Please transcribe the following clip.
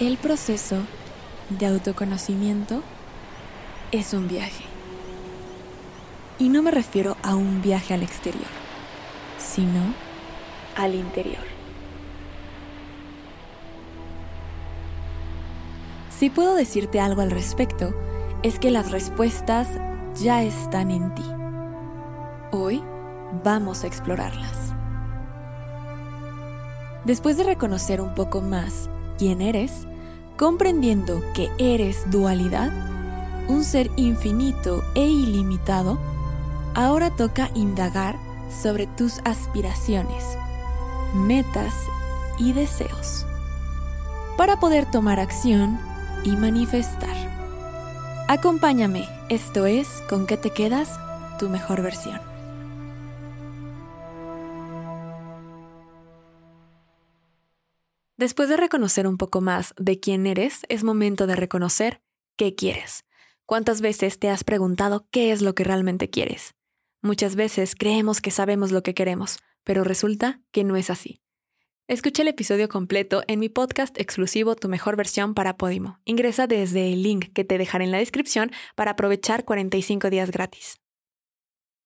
El proceso de autoconocimiento es un viaje. Y no me refiero a un viaje al exterior, sino al interior. Si puedo decirte algo al respecto, es que las respuestas ya están en ti. Hoy vamos a explorarlas. Después de reconocer un poco más quién eres, comprendiendo que eres dualidad, un ser infinito e ilimitado, ahora toca indagar sobre tus aspiraciones, metas y deseos, para poder tomar acción y manifestar. Acompáñame, esto es Con qué te quedas, tu mejor versión. Después de reconocer un poco más de quién eres, es momento de reconocer qué quieres. ¿Cuántas veces te has preguntado qué es lo que realmente quieres? Muchas veces creemos que sabemos lo que queremos, pero resulta que no es así. Escucha el episodio completo en mi podcast exclusivo Tu mejor versión para Podimo. Ingresa desde el link que te dejaré en la descripción para aprovechar 45 días gratis.